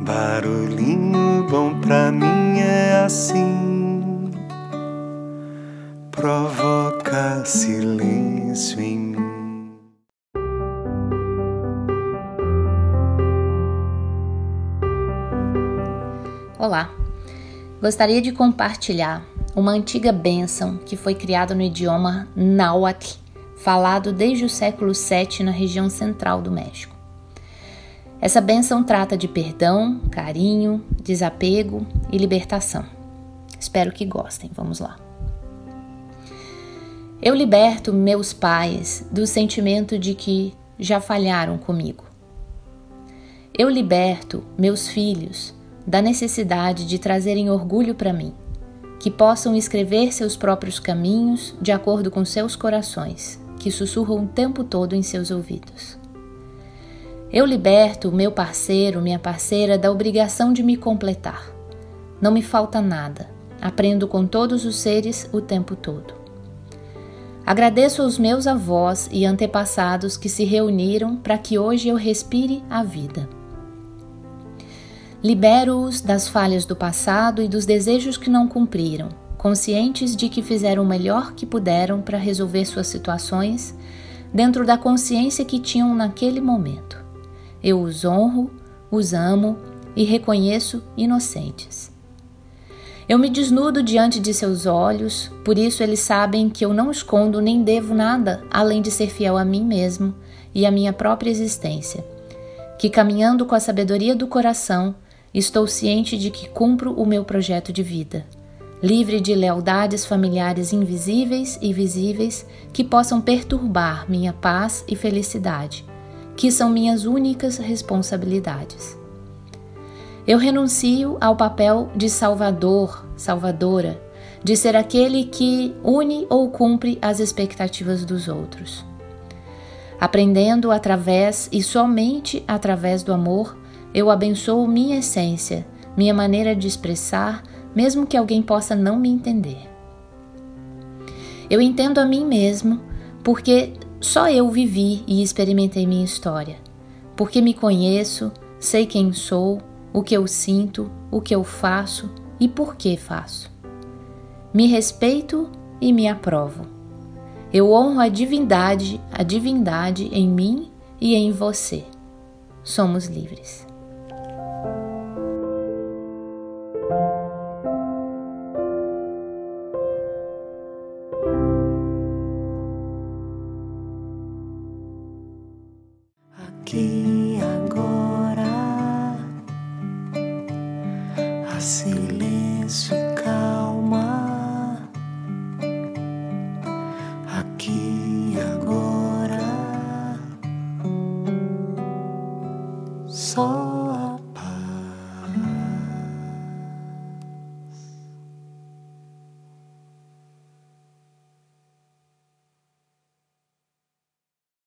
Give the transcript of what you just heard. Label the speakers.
Speaker 1: Barulhinho bom pra mim é assim, provoca silêncio em mim.
Speaker 2: Olá, gostaria de compartilhar uma antiga bênção que foi criada no idioma náhuatl, falado desde o século VII na região central do México. Essa bênção trata de perdão, carinho, desapego e libertação. Espero que gostem. Vamos lá. Eu liberto meus pais do sentimento de que já falharam comigo. Eu liberto meus filhos da necessidade de trazerem orgulho para mim, que possam escrever seus próprios caminhos de acordo com seus corações, que sussurram o tempo todo em seus ouvidos. Eu liberto o meu parceiro, minha parceira, da obrigação de me completar. Não me falta nada. Aprendo com todos os seres o tempo todo. Agradeço aos meus avós e antepassados que se reuniram para que hoje eu respire a vida. Libero-os das falhas do passado e dos desejos que não cumpriram, conscientes de que fizeram o melhor que puderam para resolver suas situações dentro da consciência que tinham naquele momento. Eu os honro, os amo e reconheço inocentes. Eu me desnudo diante de seus olhos, por isso eles sabem que eu não escondo nem devo nada além de ser fiel a mim mesmo e à minha própria existência. Que caminhando com a sabedoria do coração, estou ciente de que cumpro o meu projeto de vida, livre de lealdades familiares invisíveis e visíveis que possam perturbar minha paz e felicidade que são minhas únicas responsabilidades. Eu renuncio ao papel de salvador, salvadora, de ser aquele que une ou cumpre as expectativas dos outros. Aprendendo através e somente através do amor, eu abençoo minha essência, minha maneira de expressar, mesmo que alguém possa não me entender. Eu entendo a mim mesmo porque só eu vivi e experimentei minha história, porque me conheço, sei quem sou, o que eu sinto, o que eu faço e por que faço. Me respeito e me aprovo. Eu honro a divindade, a divindade em mim e em você. Somos livres.
Speaker 1: Aqui agora. Há silêncio e calma. Aqui agora. Só